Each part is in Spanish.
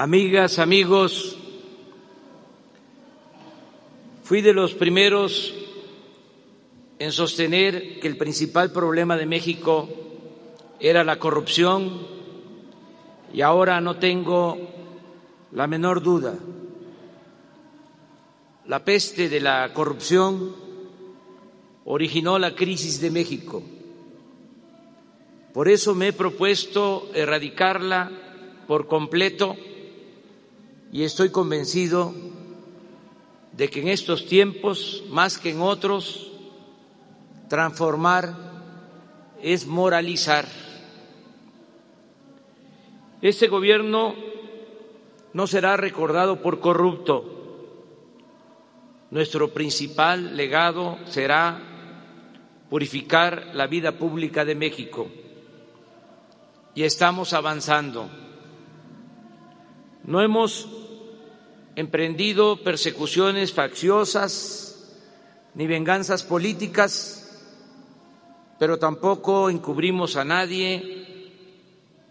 amigas, amigos, fui de los primeros en sostener que el principal problema de México era la corrupción y ahora no tengo la menor duda. La peste de la corrupción originó la crisis de México. Por eso me he propuesto erradicarla por completo y estoy convencido de que en estos tiempos, más que en otros, transformar es moralizar. Este gobierno no será recordado por corrupto. Nuestro principal legado será purificar la vida pública de México. Y estamos avanzando. No hemos emprendido persecuciones facciosas ni venganzas políticas, pero tampoco encubrimos a nadie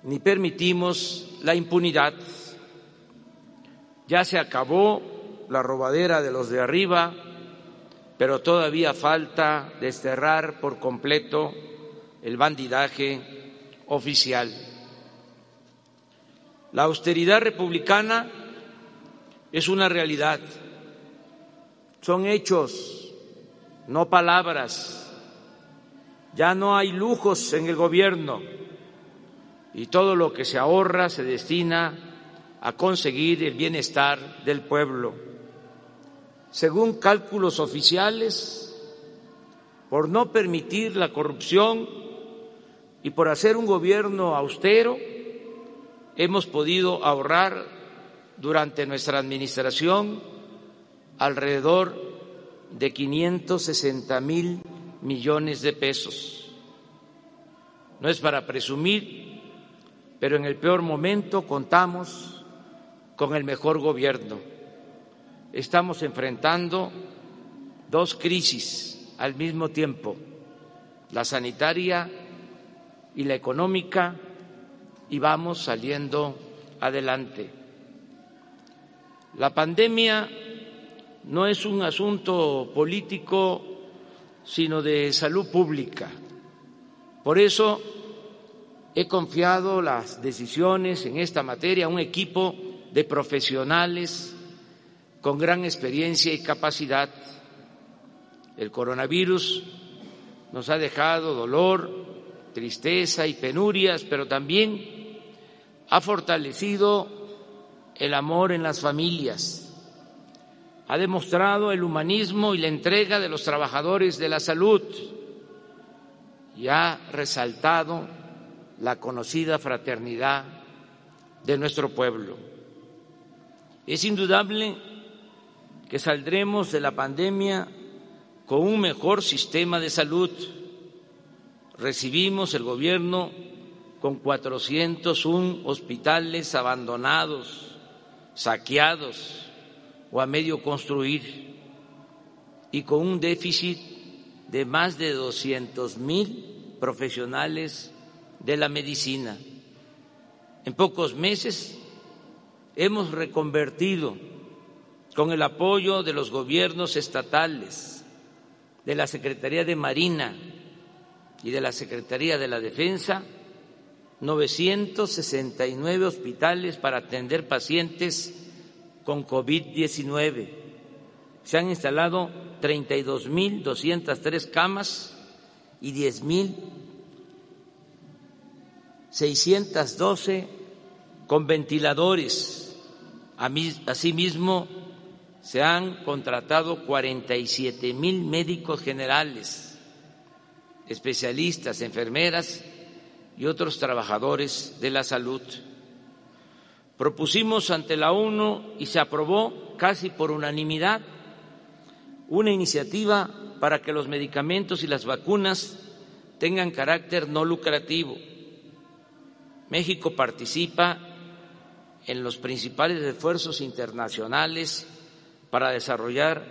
ni permitimos la impunidad. Ya se acabó la robadera de los de arriba, pero todavía falta desterrar por completo el bandidaje oficial. La austeridad republicana es una realidad, son hechos, no palabras. Ya no hay lujos en el gobierno. Y todo lo que se ahorra se destina a conseguir el bienestar del pueblo. Según cálculos oficiales, por no permitir la corrupción y por hacer un gobierno austero, hemos podido ahorrar durante nuestra administración alrededor de 560 mil millones de pesos. No es para presumir, pero en el peor momento contamos con el mejor gobierno estamos enfrentando dos crisis al mismo tiempo, la sanitaria y la económica, y vamos saliendo adelante. La pandemia no es un asunto político, sino de salud pública. Por eso he confiado las decisiones en esta materia a un equipo de profesionales con gran experiencia y capacidad. El coronavirus nos ha dejado dolor, tristeza y penurias, pero también ha fortalecido el amor en las familias, ha demostrado el humanismo y la entrega de los trabajadores de la salud y ha resaltado la conocida fraternidad de nuestro pueblo. Es indudable que saldremos de la pandemia con un mejor sistema de salud. Recibimos el gobierno con 401 hospitales abandonados, saqueados o a medio construir y con un déficit de más de 200 mil profesionales de la medicina. En pocos meses hemos reconvertido con el apoyo de los gobiernos estatales, de la Secretaría de Marina y de la Secretaría de la Defensa, 969 hospitales para atender pacientes con COVID-19. Se han instalado 32.203 camas y 10.612 con ventiladores. Asimismo, se han contratado 47 mil médicos generales, especialistas, enfermeras y otros trabajadores de la salud. Propusimos ante la ONU y se aprobó casi por unanimidad una iniciativa para que los medicamentos y las vacunas tengan carácter no lucrativo. México participa en los principales esfuerzos internacionales para desarrollar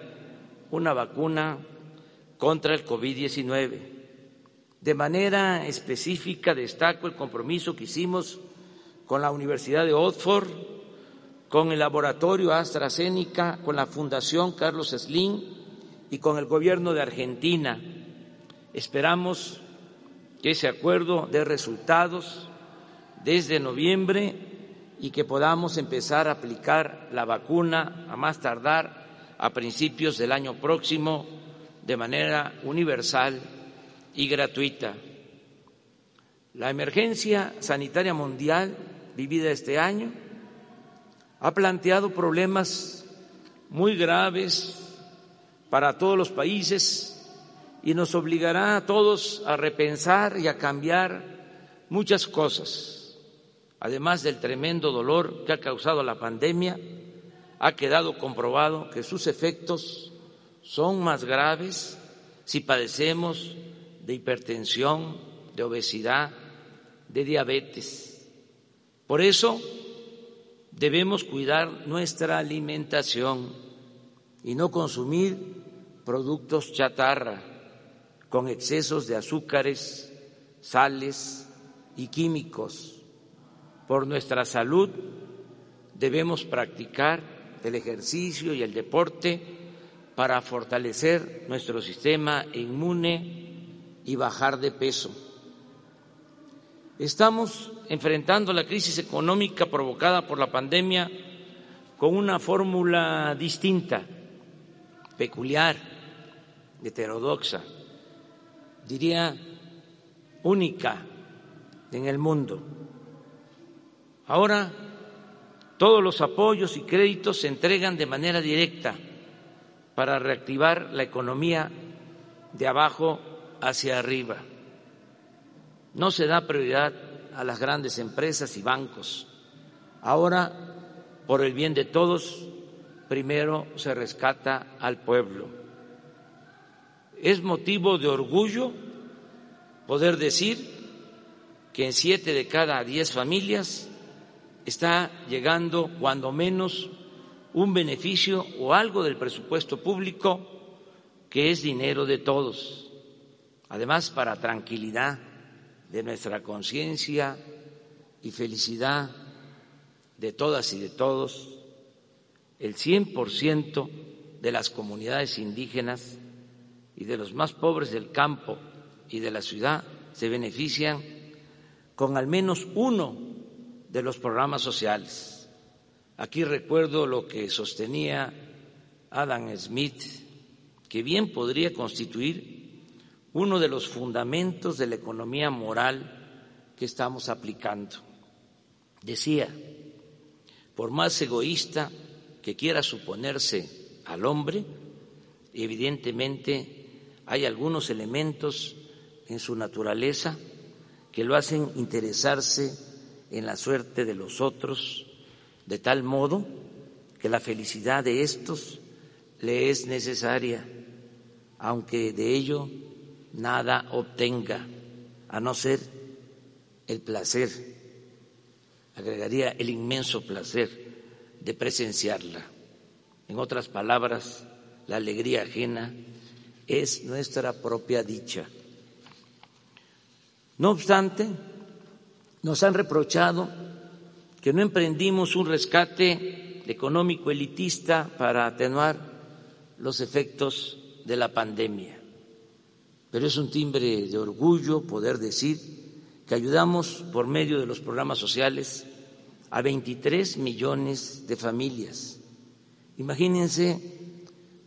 una vacuna contra el COVID-19. De manera específica destaco el compromiso que hicimos con la Universidad de Oxford con el laboratorio AstraZeneca, con la Fundación Carlos Slim y con el gobierno de Argentina. Esperamos que ese acuerdo dé resultados desde noviembre y que podamos empezar a aplicar la vacuna a más tardar a principios del año próximo de manera universal y gratuita. La emergencia sanitaria mundial vivida este año ha planteado problemas muy graves para todos los países y nos obligará a todos a repensar y a cambiar muchas cosas. Además del tremendo dolor que ha causado la pandemia, ha quedado comprobado que sus efectos son más graves si padecemos de hipertensión, de obesidad, de diabetes. Por eso debemos cuidar nuestra alimentación y no consumir productos chatarra con excesos de azúcares, sales y químicos. Por nuestra salud debemos practicar el ejercicio y el deporte para fortalecer nuestro sistema inmune y bajar de peso. Estamos enfrentando la crisis económica provocada por la pandemia con una fórmula distinta, peculiar, heterodoxa, diría única en el mundo. Ahora todos los apoyos y créditos se entregan de manera directa para reactivar la economía de abajo hacia arriba. No se da prioridad a las grandes empresas y bancos. Ahora, por el bien de todos, primero se rescata al pueblo. Es motivo de orgullo poder decir que en siete de cada diez familias está llegando cuando menos un beneficio o algo del presupuesto público que es dinero de todos. Además, para tranquilidad de nuestra conciencia y felicidad de todas y de todos, el 100% de las comunidades indígenas y de los más pobres del campo y de la ciudad se benefician con al menos uno de los programas sociales. Aquí recuerdo lo que sostenía Adam Smith, que bien podría constituir uno de los fundamentos de la economía moral que estamos aplicando. Decía, por más egoísta que quiera suponerse al hombre, evidentemente hay algunos elementos en su naturaleza que lo hacen interesarse en la suerte de los otros, de tal modo que la felicidad de estos le es necesaria, aunque de ello nada obtenga, a no ser el placer, agregaría el inmenso placer de presenciarla. En otras palabras, la alegría ajena es nuestra propia dicha. No obstante, nos han reprochado que no emprendimos un rescate económico elitista para atenuar los efectos de la pandemia. Pero es un timbre de orgullo poder decir que ayudamos por medio de los programas sociales a 23 millones de familias. Imagínense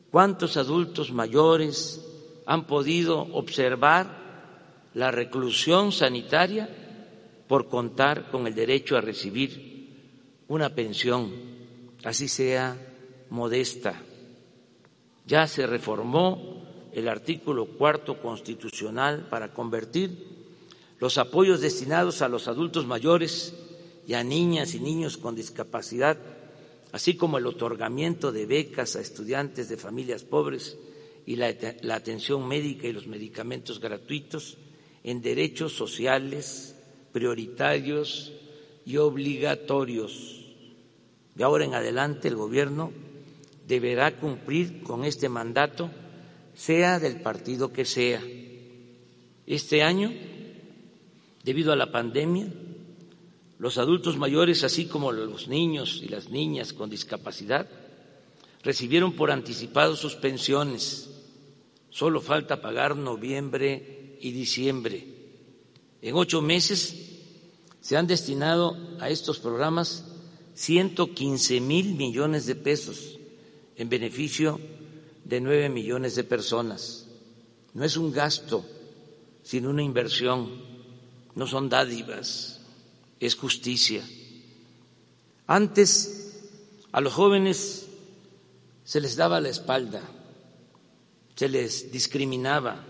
cuántos adultos mayores han podido observar la reclusión sanitaria por contar con el derecho a recibir una pensión, así sea modesta. Ya se reformó el artículo cuarto constitucional para convertir los apoyos destinados a los adultos mayores y a niñas y niños con discapacidad, así como el otorgamiento de becas a estudiantes de familias pobres y la, atención médica y los medicamentos gratuitos en derechos sociales prioritarios y obligatorios. De ahora en adelante el Gobierno deberá cumplir con este mandato, sea del partido que sea. Este año, debido a la pandemia, los adultos mayores, así como los niños y las niñas con discapacidad, recibieron por anticipado sus pensiones. Solo falta pagar noviembre y diciembre. En ocho meses se han destinado a estos programas 115 mil millones de pesos en beneficio de nueve millones de personas. No es un gasto, sino una inversión. No son dádivas, es justicia. Antes a los jóvenes se les daba la espalda, se les discriminaba.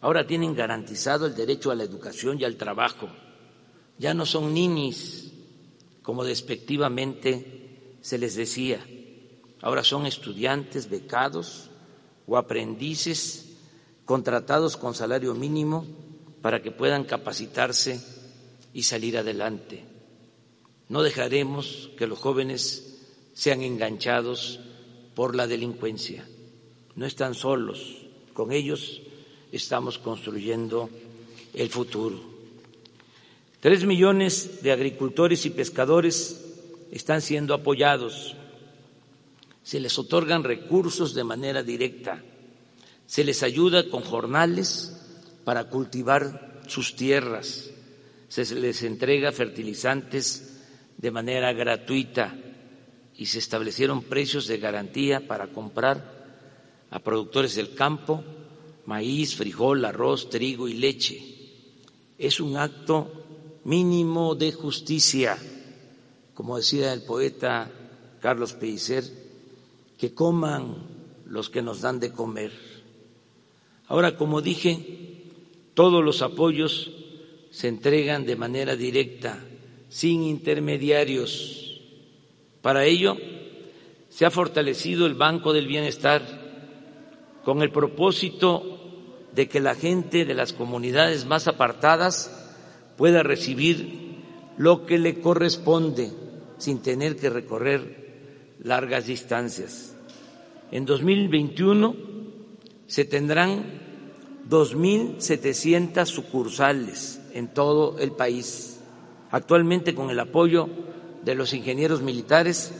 Ahora tienen garantizado el derecho a la educación y al trabajo. Ya no son ninis, como despectivamente se les decía. Ahora son estudiantes becados o aprendices contratados con salario mínimo para que puedan capacitarse y salir adelante. No dejaremos que los jóvenes sean enganchados por la delincuencia. No están solos, con ellos estamos construyendo el futuro. Tres millones de agricultores y pescadores están siendo apoyados. Se les otorgan recursos de manera directa. Se les ayuda con jornales para cultivar sus tierras, se les entrega fertilizantes de manera gratuita. Y se establecieron precios de garantía para comprar a productores del campo maíz, frijol, arroz, trigo y leche. Es un acto mínimo de justicia, como decía el poeta Carlos Pellicer, que coman los que nos dan de comer Ahora, como dije, todos los apoyos se entregan de manera directa, sin intermediarios. Para ello, se ha fortalecido el Banco del Bienestar con el propósito de que la gente de las comunidades más apartadas pueda recibir lo que le corresponde sin tener que recorrer largas distancias. En 2021 se tendrán 2.700 sucursales en todo el país. Actualmente, con el apoyo de los ingenieros militares,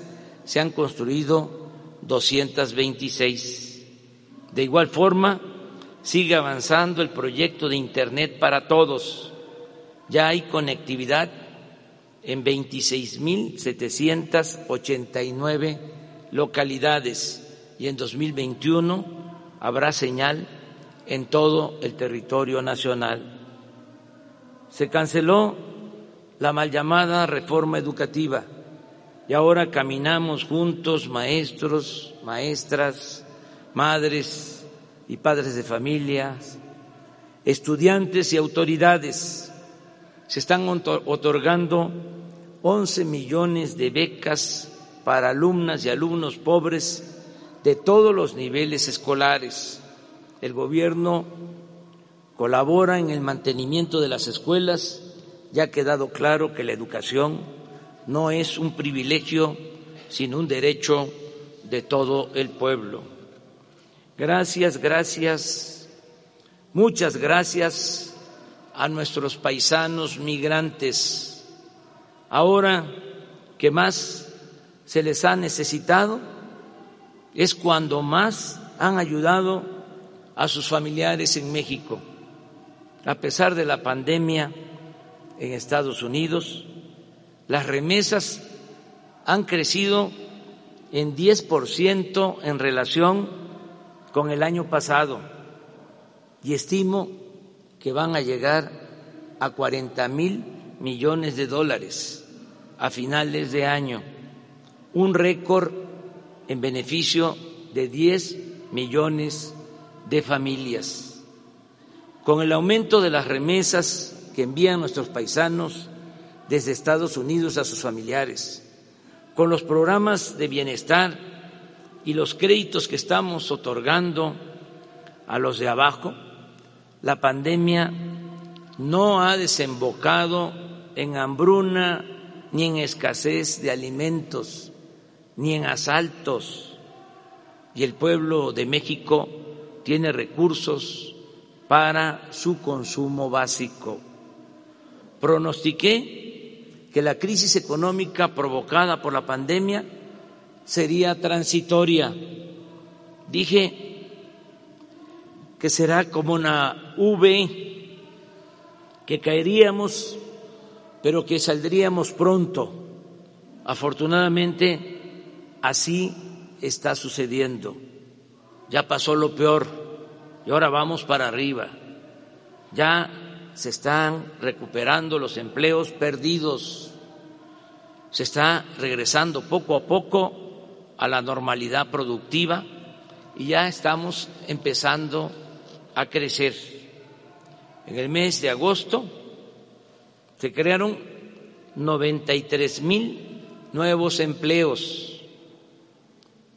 se han construido 226. De igual forma, sigue avanzando el proyecto de Internet para todos. Ya hay conectividad en 26.789 localidades y en 2021 habrá señal en todo el territorio nacional. Se canceló la mal llamada reforma educativa y ahora caminamos juntos maestros, maestras, madres y padres de familias, estudiantes y autoridades. Se están otorgando 11 millones de becas para alumnas y alumnos pobres de todos los niveles escolares. El gobierno colabora en el mantenimiento de las escuelas, ya ha quedado claro que la educación no es un privilegio, sino un derecho de todo el pueblo. Gracias, gracias, muchas gracias a nuestros paisanos migrantes. Ahora que más se les ha necesitado, es cuando más han ayudado a sus familiares en México. A pesar de la pandemia en Estados Unidos, las remesas han crecido en 10% en relación con el año pasado y estimo que van a llegar a 40 mil millones de dólares a finales de año, un récord en beneficio de 10 millones de familias. Con el aumento de las remesas que envían nuestros paisanos desde Estados Unidos a sus familiares, con los programas de bienestar y los créditos que estamos otorgando a los de abajo, la pandemia no ha desembocado en hambruna ni en escasez de alimentos ni en asaltos, y el pueblo de México tiene recursos para su consumo básico. Pronostiqué que la crisis económica provocada por la pandemia sería transitoria. Dije que será como una V, que caeríamos, pero que saldríamos pronto. Afortunadamente, así está sucediendo. Ya pasó lo peor y ahora vamos para arriba. Ya se están recuperando los empleos perdidos. Se está regresando poco a poco a la normalidad productiva y ya estamos empezando a crecer. En el mes de agosto se crearon 93 mil nuevos empleos.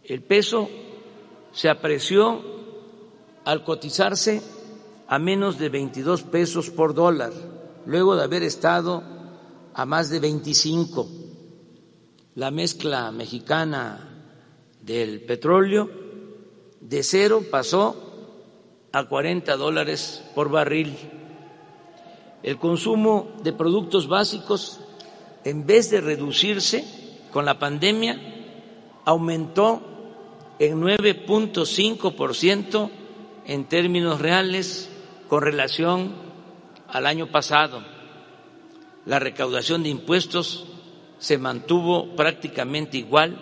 El peso se apreció al cotizarse a menos de 22 pesos por dólar, luego de haber estado a más de 25. La mezcla mexicana del petróleo de cero pasó a 40 dólares por barril. El consumo de productos básicos, en vez de reducirse con la pandemia, aumentó en 9.5% en términos reales con relación al año pasado. La recaudación de impuestos se mantuvo prácticamente igual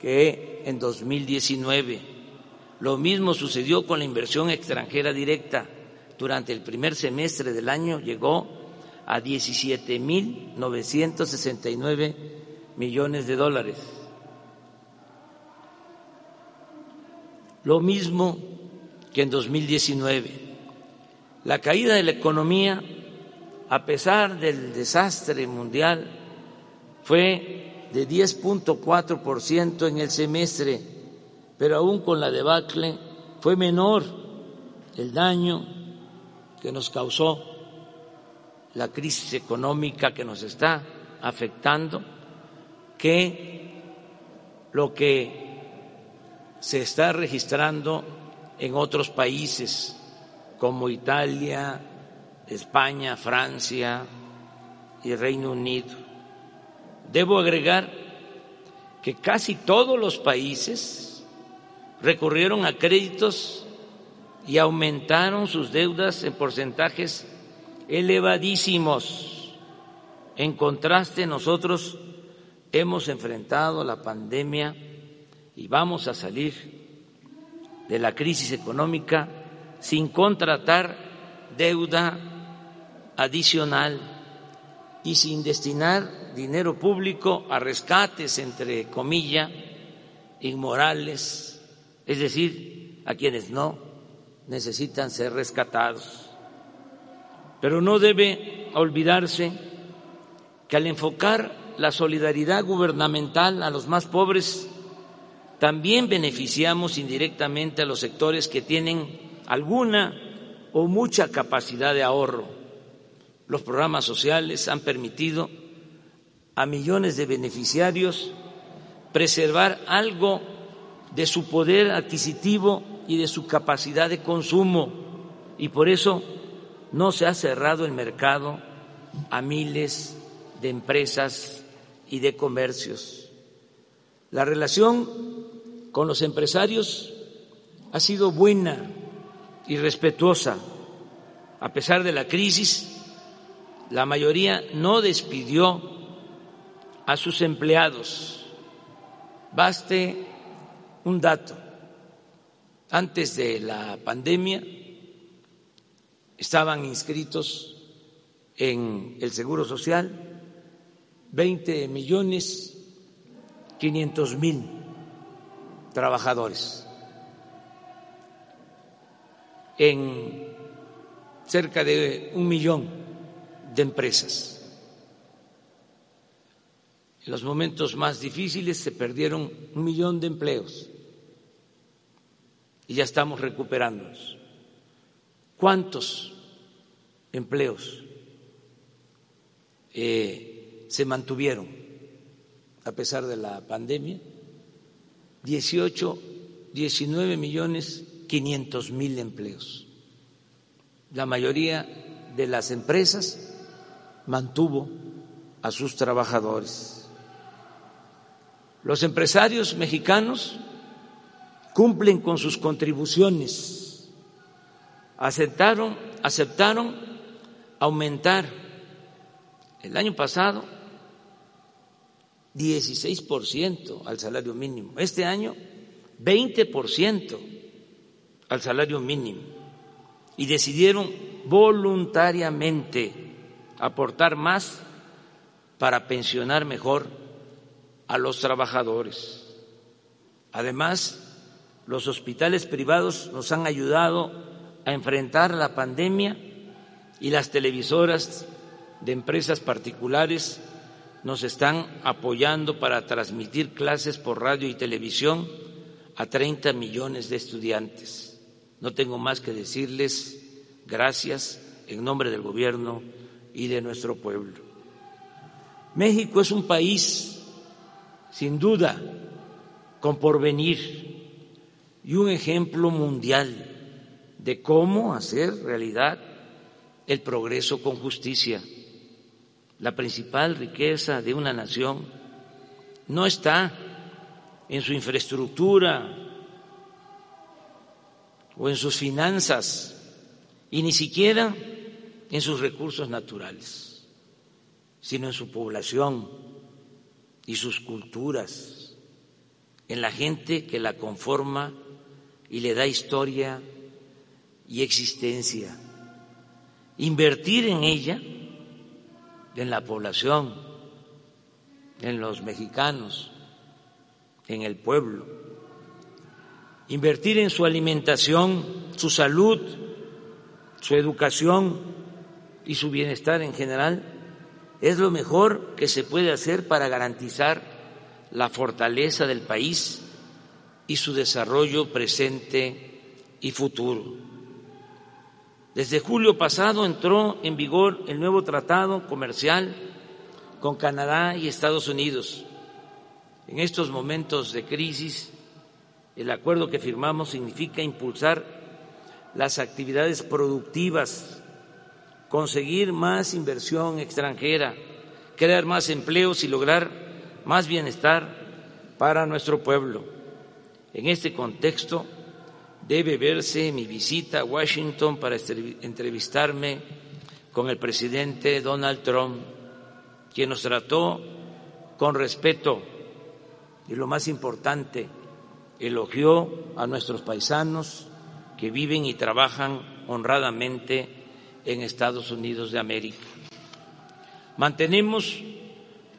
que en 2019. Lo mismo sucedió con la inversión extranjera directa. Durante el primer semestre del año llegó a 17.969 millones de dólares. Lo mismo que en 2019. La caída de la economía, a pesar del desastre mundial, fue de 10.4% en el semestre, pero aún con la debacle fue menor el daño que nos causó la crisis económica que nos está afectando que lo que se está registrando en otros países como Italia, España, Francia y Reino Unido. Debo agregar que casi todos los países recurrieron a créditos y aumentaron sus deudas en porcentajes elevadísimos. En contraste, nosotros hemos enfrentado la pandemia y vamos a salir de la crisis económica sin contratar deuda adicional y sin destinar dinero público a rescates, entre comillas, inmorales, es decir, a quienes no necesitan ser rescatados. Pero no debe olvidarse que al enfocar la solidaridad gubernamental a los más pobres, también beneficiamos indirectamente a los sectores que tienen alguna o mucha capacidad de ahorro. Los programas sociales han permitido a millones de beneficiarios preservar algo de su poder adquisitivo y de su capacidad de consumo y por eso no se ha cerrado el mercado a miles de empresas y de comercios. La relación con los empresarios ha sido buena y respetuosa. A pesar de la crisis, la mayoría no despidió a sus empleados. Baste un dato. Antes de la pandemia estaban inscritos en el Seguro Social 20 millones 500 mil trabajadores en cerca de un millón de empresas. En los momentos más difíciles se perdieron un millón de empleos y ya estamos recuperándonos. ¿Cuántos empleos eh, se mantuvieron a pesar de la pandemia? 18, 19 millones 500 mil empleos. La mayoría de las empresas mantuvo a sus trabajadores. Los empresarios mexicanos cumplen con sus contribuciones, aceptaron, aceptaron aumentar el año pasado 16% al salario mínimo, este año 20% al salario mínimo y decidieron voluntariamente aportar más para pensionar mejor a los trabajadores. Además, los hospitales privados nos han ayudado a enfrentar la pandemia y las televisoras de empresas particulares nos están apoyando para transmitir clases por radio y televisión a 30 millones de estudiantes. No tengo más que decirles gracias en nombre del Gobierno y de nuestro pueblo. México es un país, sin duda, con porvenir y un ejemplo mundial de cómo hacer realidad el progreso con justicia. La principal riqueza de una nación no está en su infraestructura o en sus finanzas y ni siquiera en sus recursos naturales, sino en su población y sus culturas, en la gente que la conforma y le da historia y existencia. Invertir en ella, en la población, en los mexicanos, en el pueblo. Invertir en su alimentación, su salud, su educación y su bienestar en general es lo mejor que se puede hacer para garantizar la fortaleza del país y su desarrollo presente y futuro. Desde julio pasado entró en vigor el nuevo tratado comercial con Canadá y Estados Unidos. En estos momentos de crisis, el acuerdo que firmamos significa impulsar las actividades productivas, conseguir más inversión extranjera, crear más empleos y lograr más bienestar para nuestro pueblo. En este contexto debe verse mi visita a Washington para entrevistarme con el presidente Donald Trump, quien nos trató con respeto y lo más importante, elogió a nuestros paisanos que viven y trabajan honradamente en Estados Unidos de América. Mantenemos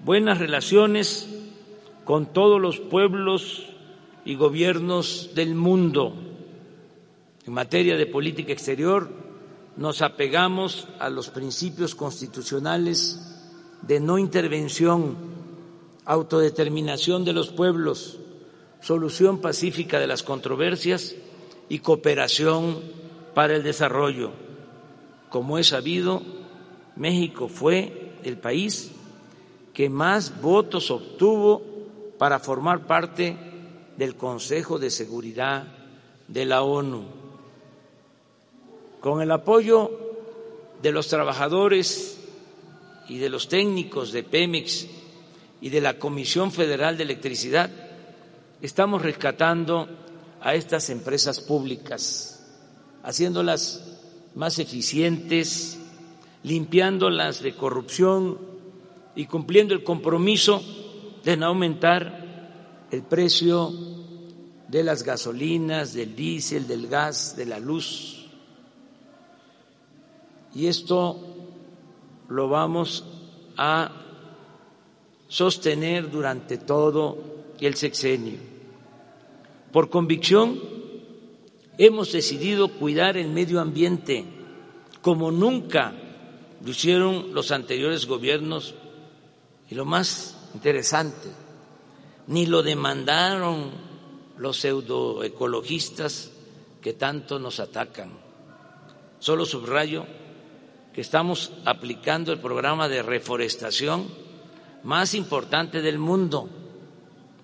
buenas relaciones con todos los pueblos y gobiernos del mundo. En materia de política exterior, nos apegamos a los principios constitucionales de no intervención, autodeterminación de los pueblos, solución pacífica de las controversias y cooperación para el desarrollo. Como es sabido, México fue el país que más votos obtuvo para formar parte del Consejo de Seguridad de la ONU. Con el apoyo de los trabajadores y de los técnicos de Pemex y de la Comisión Federal de Electricidad, estamos rescatando a estas empresas públicas, haciéndolas más eficientes, limpiándolas de corrupción y cumpliendo el compromiso de no aumentar el precio de las gasolinas, del diésel, del gas, de la luz. Y esto lo vamos a sostener durante todo el sexenio. Por convicción, hemos decidido cuidar el medio ambiente como nunca lo hicieron los anteriores gobiernos y lo más interesante, ni lo demandaron los pseudoecologistas que tanto nos atacan. Solo subrayo que estamos aplicando el programa de reforestación más importante del mundo,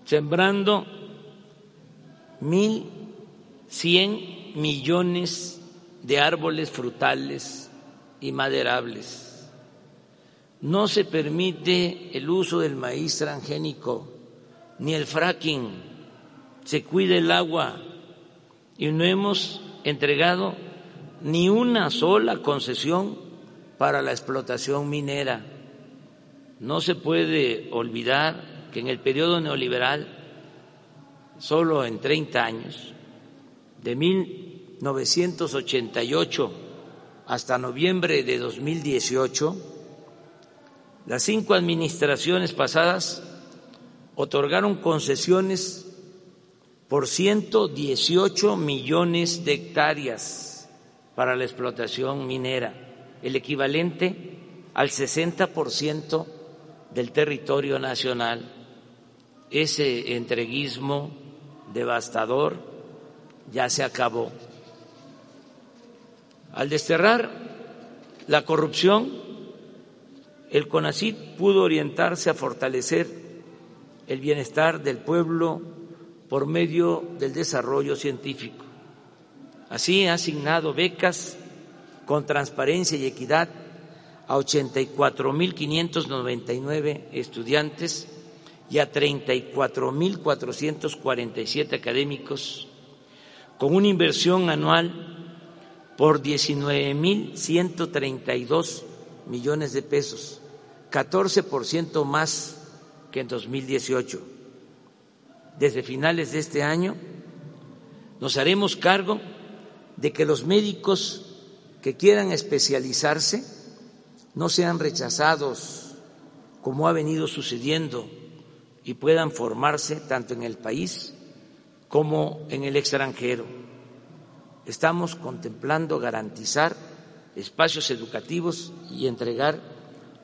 sembrando mil cien millones de árboles frutales y maderables. no se permite el uso del maíz transgénico ni el fracking, se cuida el agua y no hemos entregado ni una sola concesión para la explotación minera. No se puede olvidar que en el periodo neoliberal, solo en 30 años, de 1988 hasta noviembre de 2018, las cinco administraciones pasadas otorgaron concesiones por 118 millones de hectáreas para la explotación minera, el equivalente al 60% del territorio nacional. Ese entreguismo devastador ya se acabó. Al desterrar la corrupción, el CONACID pudo orientarse a fortalecer el bienestar del pueblo por medio del desarrollo científico. Así ha asignado becas con transparencia y equidad a 84.599 estudiantes y a 34.447 académicos, con una inversión anual por 19.132 millones de pesos, 14% más que en 2018. Desde finales de este año nos haremos cargo de que los médicos que quieran especializarse no sean rechazados como ha venido sucediendo y puedan formarse tanto en el país como en el extranjero. Estamos contemplando garantizar espacios educativos y entregar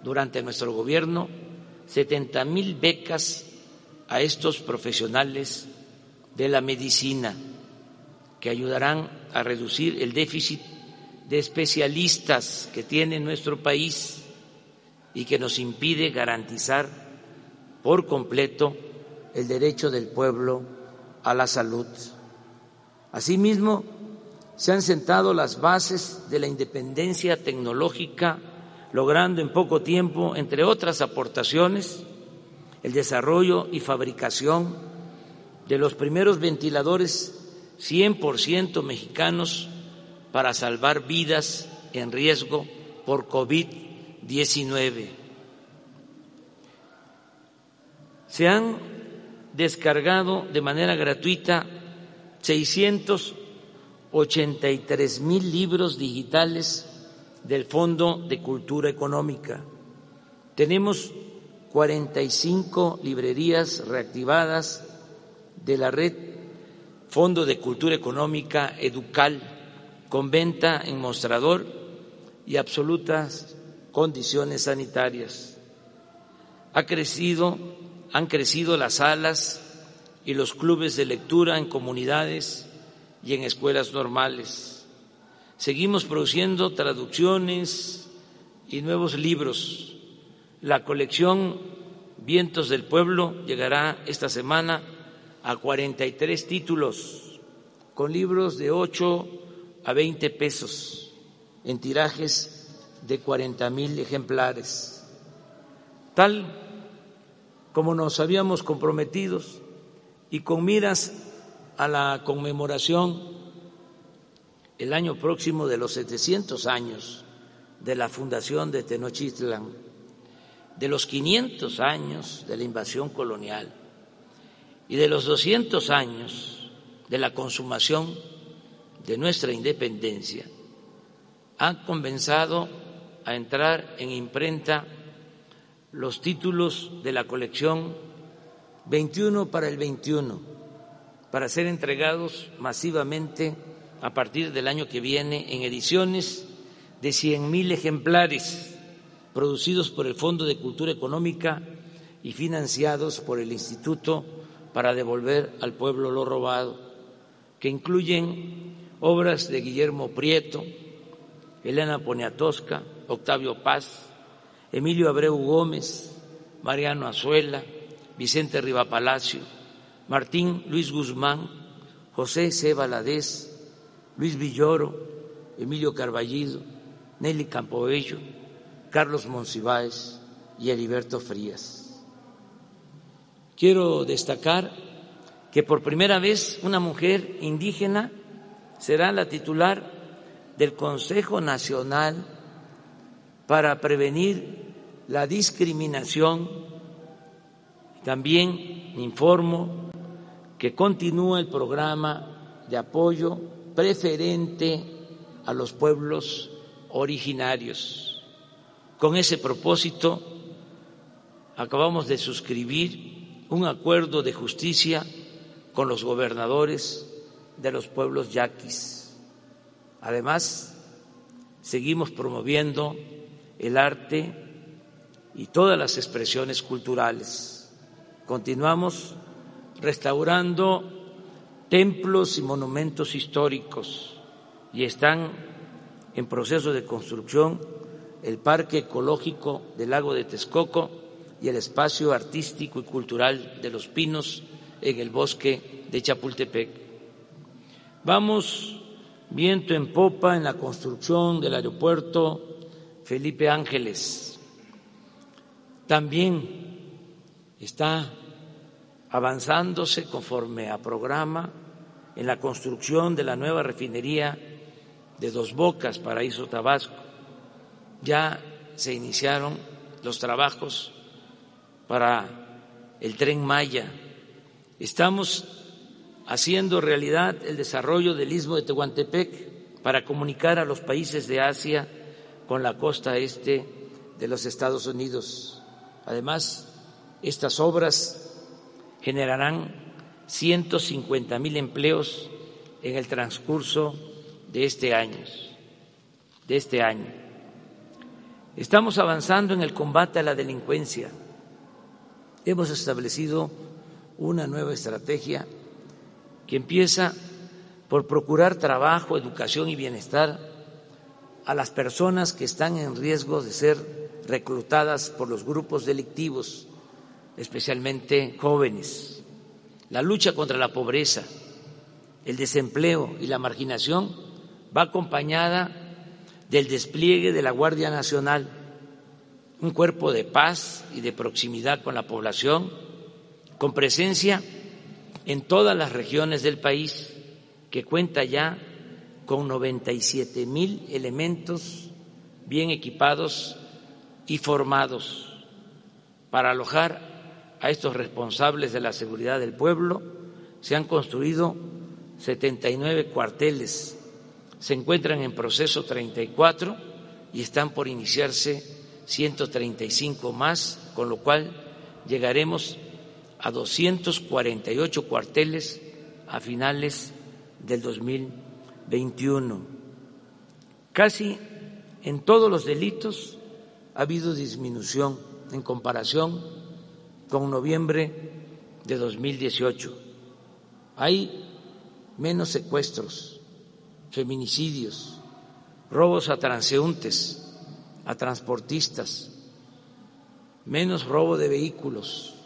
durante nuestro gobierno 70 mil becas a estos profesionales de la medicina que ayudarán a reducir el déficit de especialistas que tiene nuestro país y que nos impide garantizar por completo el derecho del pueblo a la salud. Asimismo, se han sentado las bases de la independencia tecnológica, logrando en poco tiempo, entre otras aportaciones, el desarrollo y fabricación de los primeros ventiladores 100% mexicanos para salvar vidas en riesgo por COVID-19. Se han descargado de manera gratuita 683 mil libros digitales del Fondo de Cultura Económica. Tenemos 45 librerías reactivadas de la red Fondo de Cultura Económica Educal con venta en mostrador y absolutas condiciones sanitarias. Ha crecido, han crecido las salas y los clubes de lectura en comunidades y en escuelas normales. Seguimos produciendo traducciones y nuevos libros. La colección Vientos del Pueblo llegará esta semana a 43 títulos, con libros de ocho a 20 pesos en tirajes de 40 mil ejemplares. Tal como nos habíamos comprometido y con miras a la conmemoración el año próximo de los 700 años de la fundación de Tenochtitlan, de los 500 años de la invasión colonial y de los 200 años de la consumación de nuestra independencia, han comenzado a entrar en imprenta los títulos de la colección 21 para el 21, para ser entregados masivamente a partir del año que viene en ediciones de 100.000 ejemplares producidos por el Fondo de Cultura Económica y financiados por el Instituto para devolver al pueblo lo robado, que incluyen obras de Guillermo Prieto, Elena Poniatowska, Octavio Paz, Emilio Abreu Gómez, Mariano Azuela, Vicente Rivapalacio, Martín Luis Guzmán, José C. Valadez, Luis Villoro, Emilio Carballido, Nelly Campoello, Carlos Monsiváis, y Heriberto Frías. Quiero destacar que por primera vez una mujer indígena será la titular del Consejo Nacional para prevenir la discriminación. También informo que continúa el programa de apoyo preferente a los pueblos originarios. Con ese propósito, acabamos de suscribir un acuerdo de justicia con los gobernadores de los pueblos yaquis. Además, seguimos promoviendo el arte y todas las expresiones culturales. Continuamos restaurando templos y monumentos históricos y están en proceso de construcción el Parque Ecológico del Lago de Texcoco y el Espacio Artístico y Cultural de los Pinos en el bosque de Chapultepec. Vamos viento en popa en la construcción del aeropuerto Felipe Ángeles. También está avanzándose conforme a programa en la construcción de la nueva refinería de Dos Bocas, Paraíso Tabasco. Ya se iniciaron los trabajos para el tren Maya. Estamos haciendo realidad el desarrollo del istmo de Tehuantepec para comunicar a los países de Asia con la costa este de los Estados Unidos. Además, estas obras generarán 150 mil empleos en el transcurso de este año. De este año. Estamos avanzando en el combate a la delincuencia. Hemos establecido una nueva estrategia que empieza por procurar trabajo, educación y bienestar a las personas que están en riesgo de ser reclutadas por los grupos delictivos especialmente jóvenes. La lucha contra la pobreza, el desempleo y la marginación va acompañada del despliegue de la Guardia Nacional, un cuerpo de paz y de proximidad con la población, con presencia en todas las regiones del país, que cuenta ya con 97 mil elementos bien equipados y formados para alojar a estos responsables de la seguridad del pueblo. Se han construido 79 cuarteles, se encuentran en proceso 34 y están por iniciarse 135 más, con lo cual llegaremos a 248 cuarteles a finales del 2021. Casi en todos los delitos ha habido disminución en comparación con noviembre de 2018. Hay menos secuestros, feminicidios, robos a transeúntes, a transportistas, menos robo de vehículos,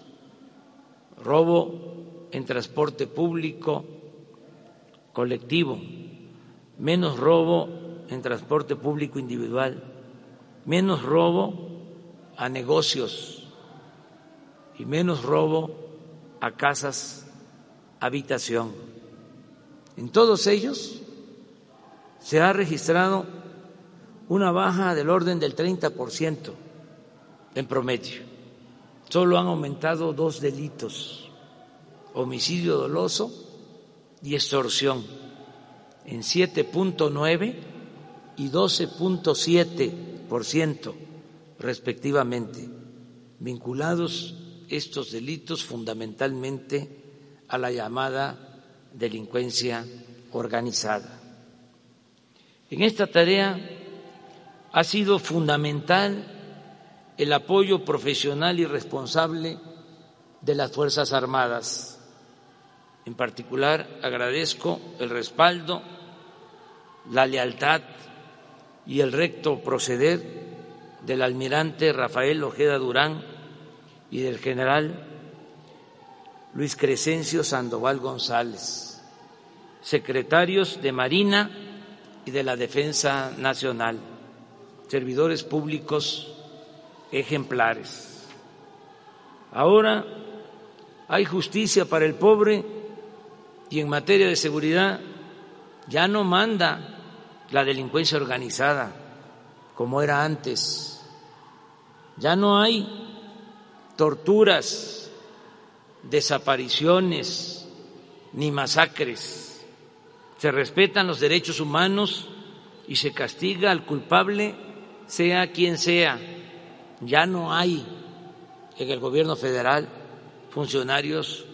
robo en transporte público colectivo, menos robo en transporte público individual, menos robo a negocios y menos robo a casas habitación. En todos ellos se ha registrado una baja del orden del 30% en promedio. Solo han aumentado dos delitos, homicidio doloso y extorsión, en 7.9 y 12.7% respectivamente, vinculados estos delitos fundamentalmente a la llamada delincuencia organizada. En esta tarea ha sido fundamental el apoyo profesional y responsable de las Fuerzas Armadas. En particular, agradezco el respaldo, la lealtad y el recto proceder del almirante Rafael Ojeda Durán y del general Luis Crescencio Sandoval González, secretarios de Marina y de la Defensa Nacional, servidores públicos ejemplares. Ahora hay justicia para el pobre y en materia de seguridad ya no manda la delincuencia organizada como era antes. Ya no hay torturas, desapariciones ni masacres. Se respetan los derechos humanos y se castiga al culpable, sea quien sea. Ya no hay en el gobierno federal funcionarios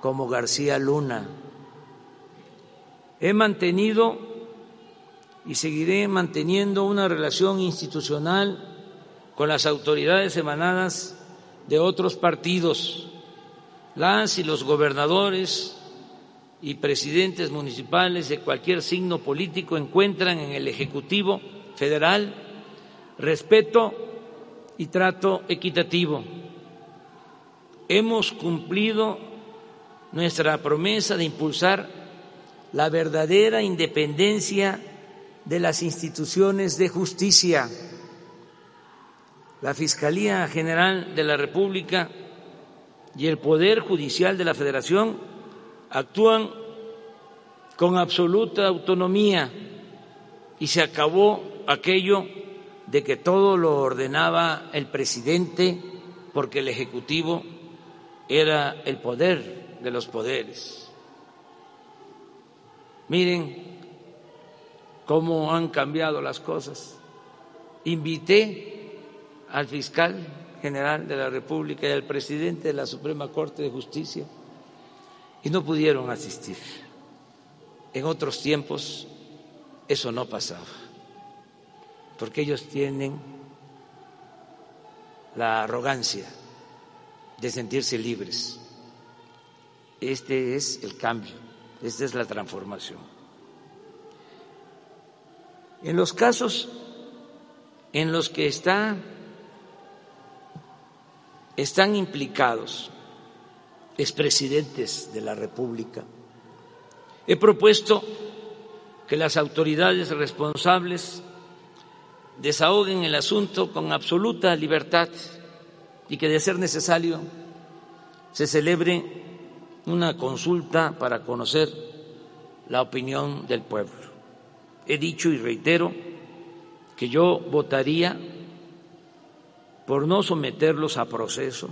como García Luna. He mantenido y seguiré manteniendo una relación institucional con las autoridades emanadas de otros partidos. Las y los gobernadores y presidentes municipales de cualquier signo político encuentran en el Ejecutivo Federal respeto y trato equitativo. Hemos cumplido nuestra promesa de impulsar la verdadera independencia de las instituciones de justicia. La Fiscalía General de la República y el Poder Judicial de la Federación actúan con absoluta autonomía y se acabó aquello de que todo lo ordenaba el presidente porque el Ejecutivo era el poder de los poderes. Miren cómo han cambiado las cosas. Invité al fiscal general de la República y al presidente de la Suprema Corte de Justicia y no pudieron asistir. En otros tiempos eso no pasaba, porque ellos tienen la arrogancia de sentirse libres. Este es el cambio, esta es la transformación. En los casos en los que está, están implicados expresidentes de la República, He propuesto que las autoridades responsables desahoguen el asunto con absoluta libertad y que, de ser necesario, se celebre una consulta para conocer la opinión del pueblo. He dicho y reitero que yo votaría por no someterlos a proceso,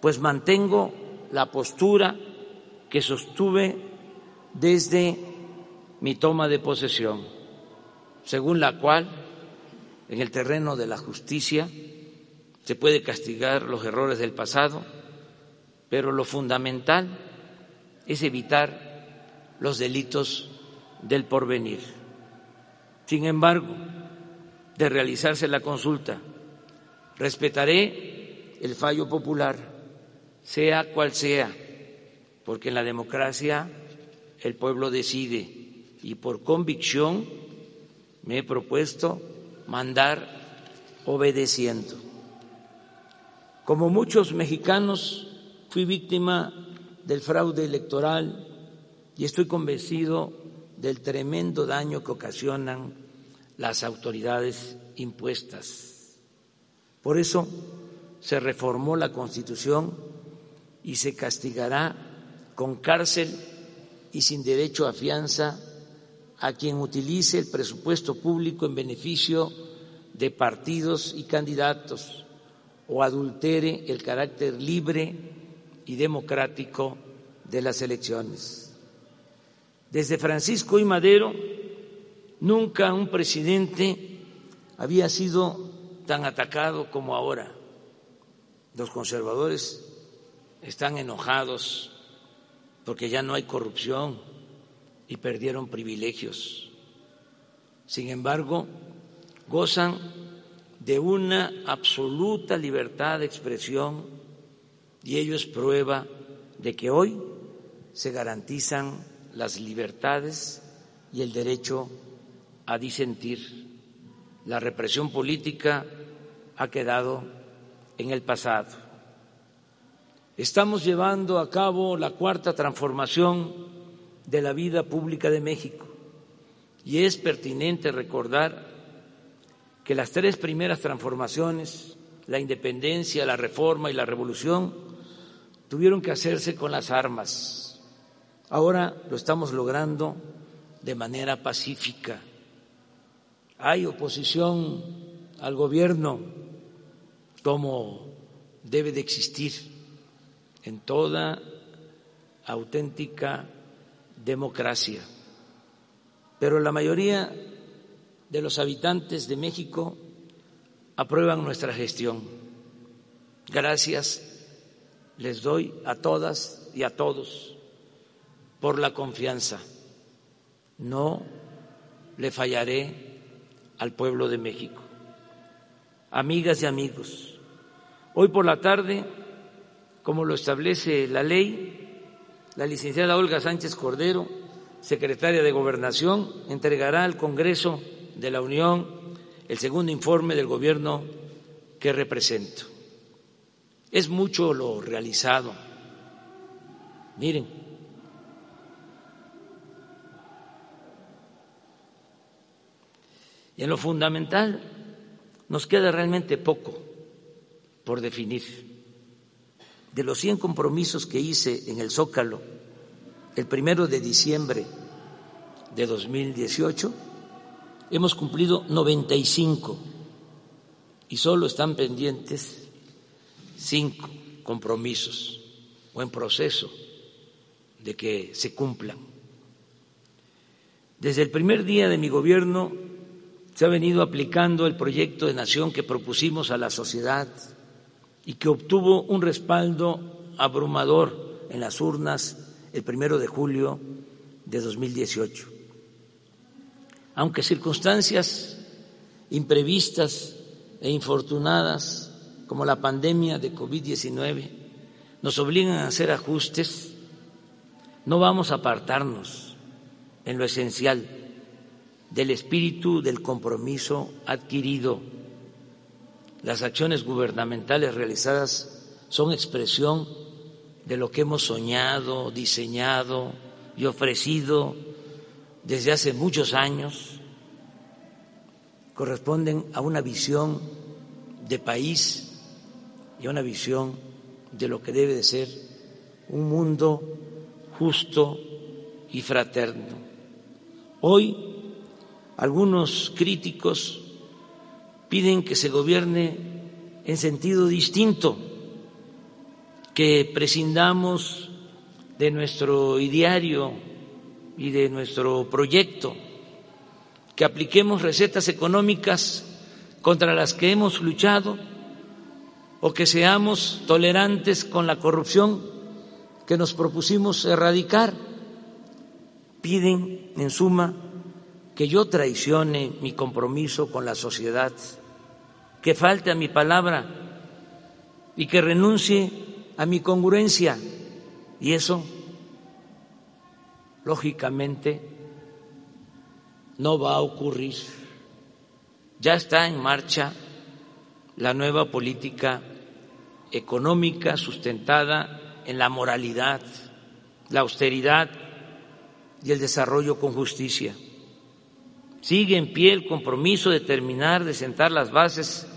pues mantengo la postura que sostuve desde mi toma de posesión, según la cual en el terreno de la justicia se puede castigar los errores del pasado, pero lo fundamental es evitar los delitos del porvenir. Sin embargo, de realizarse la consulta, respetaré el fallo popular, sea cual sea, porque en la democracia el pueblo decide y por convicción me he propuesto mandar obedeciendo. Como muchos mexicanos, fui víctima del fraude electoral y estoy convencido del tremendo daño que ocasionan las autoridades impuestas. Por eso se reformó la Constitución y se castigará con cárcel y sin derecho a fianza a quien utilice el presupuesto público en beneficio de partidos y candidatos o adultere el carácter libre y democrático de las elecciones. Desde Francisco y Madero, nunca un presidente había sido tan atacado como ahora. Los conservadores están enojados porque ya no hay corrupción y perdieron privilegios. Sin embargo, gozan de una absoluta libertad de expresión y ello es prueba de que hoy se garantizan las libertades y el derecho a disentir. La represión política ha quedado en el pasado. Estamos llevando a cabo la cuarta transformación de la vida pública de México y es pertinente recordar que las tres primeras transformaciones la independencia, la reforma y la revolución tuvieron que hacerse con las armas. Ahora lo estamos logrando de manera pacífica. Hay oposición al gobierno como debe de existir en toda auténtica democracia. Pero la mayoría de los habitantes de México aprueban nuestra gestión. Gracias les doy a todas y a todos por la confianza. No le fallaré al pueblo de México. Amigas y amigos, hoy por la tarde, como lo establece la ley, la licenciada Olga Sánchez Cordero, secretaria de Gobernación, entregará al Congreso de la Unión el segundo informe del gobierno que represento. Es mucho lo realizado. Miren, y en lo fundamental nos queda realmente poco por definir. De los 100 compromisos que hice en el Zócalo el primero de diciembre de 2018, hemos cumplido 95 y solo están pendientes cinco compromisos o en proceso de que se cumplan. Desde el primer día de mi gobierno se ha venido aplicando el proyecto de nación que propusimos a la sociedad y que obtuvo un respaldo abrumador en las urnas el primero de julio de 2018 aunque circunstancias imprevistas e infortunadas como la pandemia de COVID-19 nos obligan a hacer ajustes, no vamos a apartarnos en lo esencial del espíritu del compromiso adquirido. Las acciones gubernamentales realizadas son expresión de lo que hemos soñado, diseñado y ofrecido desde hace muchos años corresponden a una visión de país y a una visión de lo que debe de ser un mundo justo y fraterno. Hoy algunos críticos piden que se gobierne en sentido distinto, que prescindamos de nuestro ideario y de nuestro proyecto, que apliquemos recetas económicas contra las que hemos luchado o que seamos tolerantes con la corrupción que nos propusimos erradicar. Piden, en suma, que yo traicione mi compromiso con la sociedad, que falte a mi palabra y que renuncie a mi congruencia. Y eso lógicamente no va a ocurrir. Ya está en marcha la nueva política económica sustentada en la moralidad, la austeridad y el desarrollo con justicia. Sigue en pie el compromiso de terminar de sentar las bases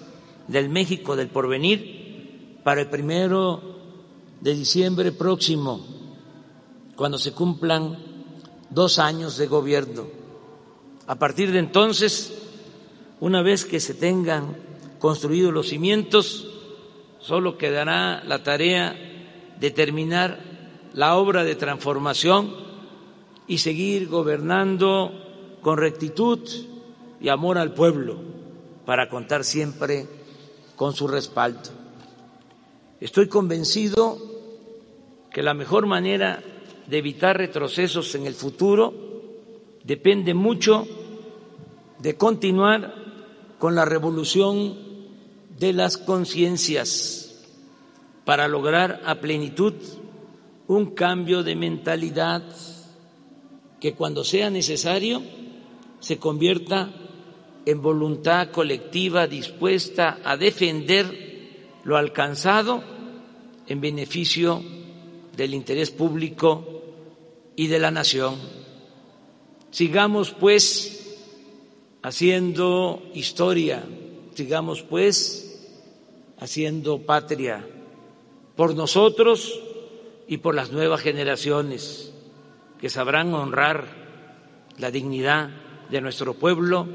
del México del porvenir para el primero de diciembre próximo, cuando se cumplan dos años de gobierno. A partir de entonces, una vez que se tengan construidos los cimientos, solo quedará la tarea de terminar la obra de transformación y seguir gobernando con rectitud y amor al pueblo para contar siempre con su respaldo. Estoy convencido que la mejor manera de evitar retrocesos en el futuro depende mucho de continuar con la revolución de las conciencias para lograr a plenitud un cambio de mentalidad que cuando sea necesario se convierta en voluntad colectiva dispuesta a defender lo alcanzado en beneficio del interés público y de la nación. Sigamos pues haciendo historia, sigamos pues haciendo patria por nosotros y por las nuevas generaciones que sabrán honrar la dignidad de nuestro pueblo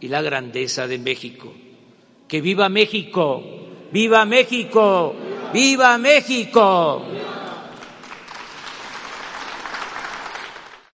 y la grandeza de México. Que viva México, viva México, viva México.